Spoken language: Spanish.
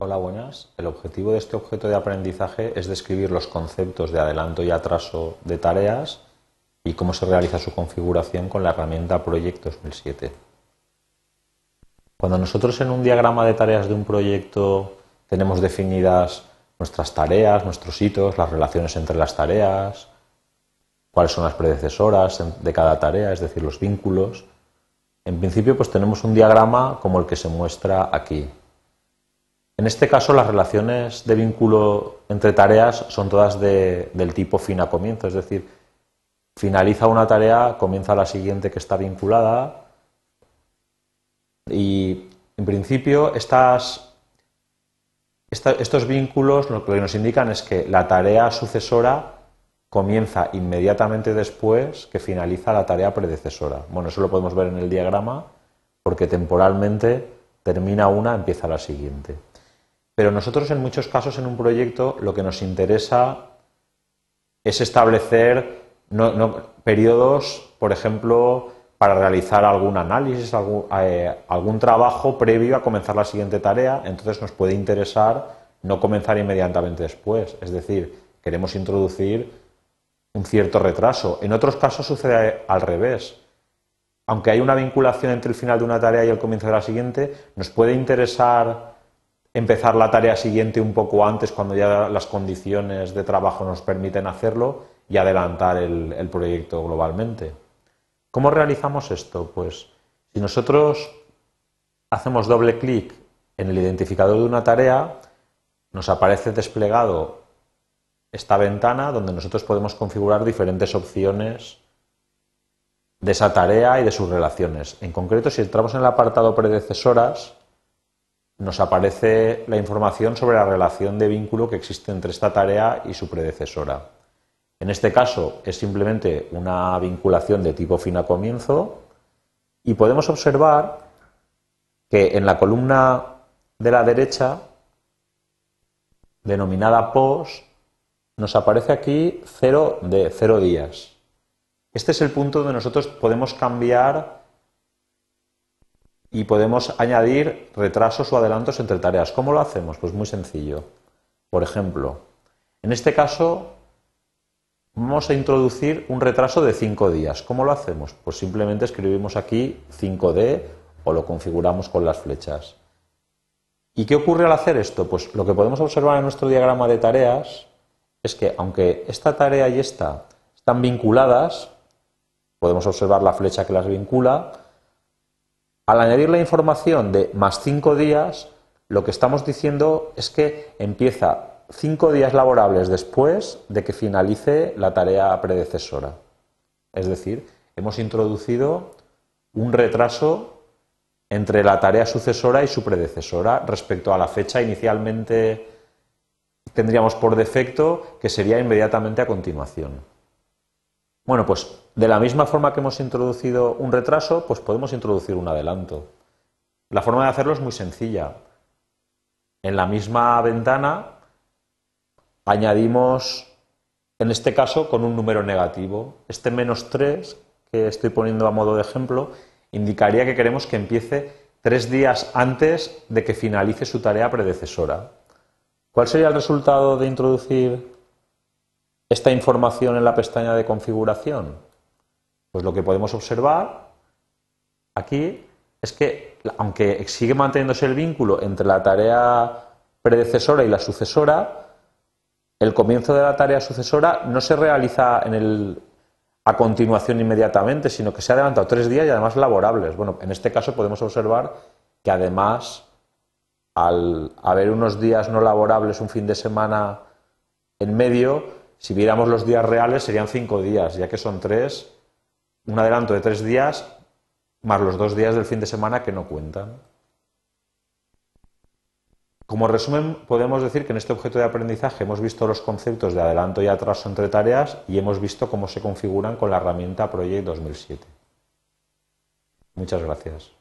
Hola, buenas. El objetivo de este objeto de aprendizaje es describir los conceptos de adelanto y atraso de tareas y cómo se realiza su configuración con la herramienta Project 2007. Cuando nosotros en un diagrama de tareas de un proyecto tenemos definidas nuestras tareas, nuestros hitos, las relaciones entre las tareas, cuáles son las predecesoras de cada tarea, es decir, los vínculos, en principio pues tenemos un diagrama como el que se muestra aquí. En este caso, las relaciones de vínculo entre tareas son todas del tipo fin a comienzo, es decir, finaliza una tarea, comienza la siguiente que está vinculada y, en principio, estas, estos vínculos lo que nos indican es que la tarea sucesora comienza inmediatamente después que finaliza la tarea predecesora. Bueno, eso lo podemos ver en el diagrama porque temporalmente termina una, empieza la siguiente. Pero nosotros en muchos casos en un proyecto lo que nos interesa es establecer periodos, por ejemplo, para realizar algún análisis, eh, algún, trabajo previo a comenzar la siguiente tarea. Entonces nos puede interesar no comenzar inmediatamente después. Es decir, queremos introducir un cierto retraso. En otros casos sucede al revés. Aunque hay una vinculación entre el final de una tarea y el comienzo de la siguiente, nos puede interesar empezar la tarea siguiente un poco antes cuando ya las condiciones de trabajo nos permiten hacerlo y adelantar el, proyecto globalmente. ¿Cómo realizamos esto? Pues si nosotros hacemos doble clic en el identificador de una tarea, nos aparece desplegado esta ventana donde nosotros podemos configurar diferentes opciones de esa tarea y de sus relaciones. En concreto, si entramos en el apartado predecesoras, nos aparece la información sobre la relación de vínculo que existe entre esta tarea y su predecesora. En este caso es simplemente una vinculación de tipo fin a comienzo y podemos observar que en la columna de la derecha, denominada POS, nos aparece aquí 0 de 0 días. Este es el punto donde nosotros podemos cambiar y podemos añadir retrasos o adelantos entre tareas. ¿Cómo lo hacemos? Pues muy sencillo. Por ejemplo, en este caso vamos a introducir un retraso de 5 días. ¿Cómo lo hacemos? Pues simplemente escribimos aquí 5D o lo configuramos con las flechas. ¿Y qué ocurre al hacer esto? Pues lo que podemos observar en nuestro diagrama de tareas es que aunque esta tarea y esta están vinculadas, podemos observar la flecha que las vincula, al añadir la información de más cinco días, lo que estamos diciendo es que empieza cinco días laborables después de que finalice la tarea predecesora. Es decir, hemos introducido un retraso entre la tarea sucesora y su predecesora respecto a la fecha inicialmente tendríamos por defecto que sería inmediatamente a continuación. Bueno, pues de la misma forma que hemos introducido un retraso, pues podemos introducir un adelanto. La forma de hacerlo es muy sencilla. En la misma ventana añadimos, en este caso, con un número negativo. Este menos 3, que estoy poniendo a modo de ejemplo, indicaría que queremos que empiece tres días antes de que finalice su tarea predecesora. ¿Cuál sería el resultado de introducir esta información en la pestaña de configuración? Pues lo que podemos observar aquí es que, aunque sigue manteniéndose el vínculo entre la tarea predecesora y la sucesora, el comienzo de la tarea sucesora no se realiza a continuación inmediatamente, sino que se ha adelantado tres días y además laborables. Bueno, en este caso podemos observar que además, al haber unos días no laborables, un fin de semana en medio, si viéramos los días reales serían cinco días, ya que son tres, un adelanto de tres días más los dos días del fin de semana que no cuentan. Como resumen, podemos decir que en este objeto de aprendizaje hemos visto los conceptos de adelanto y atraso entre tareas y hemos visto cómo se configuran con la herramienta Project 2007. Muchas gracias.